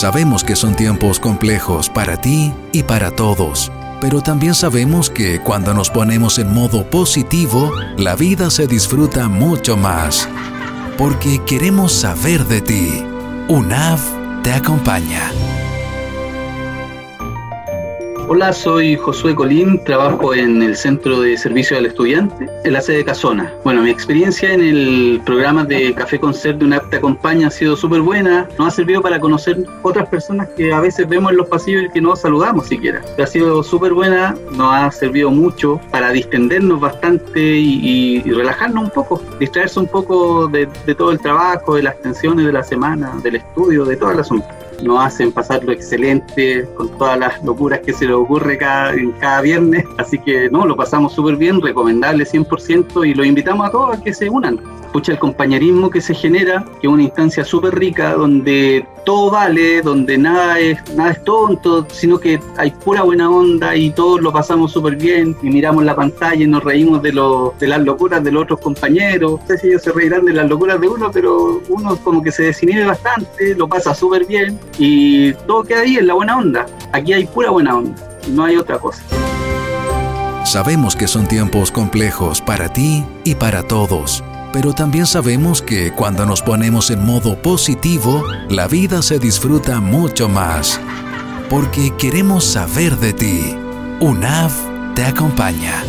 Sabemos que son tiempos complejos para ti y para todos, pero también sabemos que cuando nos ponemos en modo positivo, la vida se disfruta mucho más. Porque queremos saber de ti. UNAV te acompaña. Hola, soy Josué Colín, trabajo en el Centro de Servicio al Estudiante, en la sede de Casona. Bueno, mi experiencia en el programa de Café Concert de UNAP Te Acompaña ha sido súper buena, nos ha servido para conocer otras personas que a veces vemos en los pasillos y que no saludamos siquiera. Ha sido súper buena, nos ha servido mucho para distendernos bastante y, relajarnos un poco, distraerse un poco de, de todo el trabajo, de las tensiones de la semana, del estudio, de todo el asunto nos hacen pasar lo excelente con todas las locuras que se les ocurre cada, en cada viernes. Así que no, lo pasamos súper bien, recomendable 100% y los invitamos a todos a que se unan. Escucha el compañerismo que se genera, que es una instancia súper rica donde todo vale, donde nada es, nada es tonto, sino que hay pura buena onda y todos lo pasamos súper bien y miramos la pantalla y nos reímos de, lo, de las locuras de los otros compañeros. No sé si ellos se reirán de las locuras de uno, pero uno como que se desinhibe bastante, lo pasa súper bien y todo queda ahí en la buena onda. Aquí hay pura buena onda, no hay otra cosa. Sabemos que son tiempos complejos para ti y para todos, pero también sabemos que cuando nos ponemos en modo positivo, la vida se disfruta mucho más. Porque queremos saber de ti. UNAV te acompaña.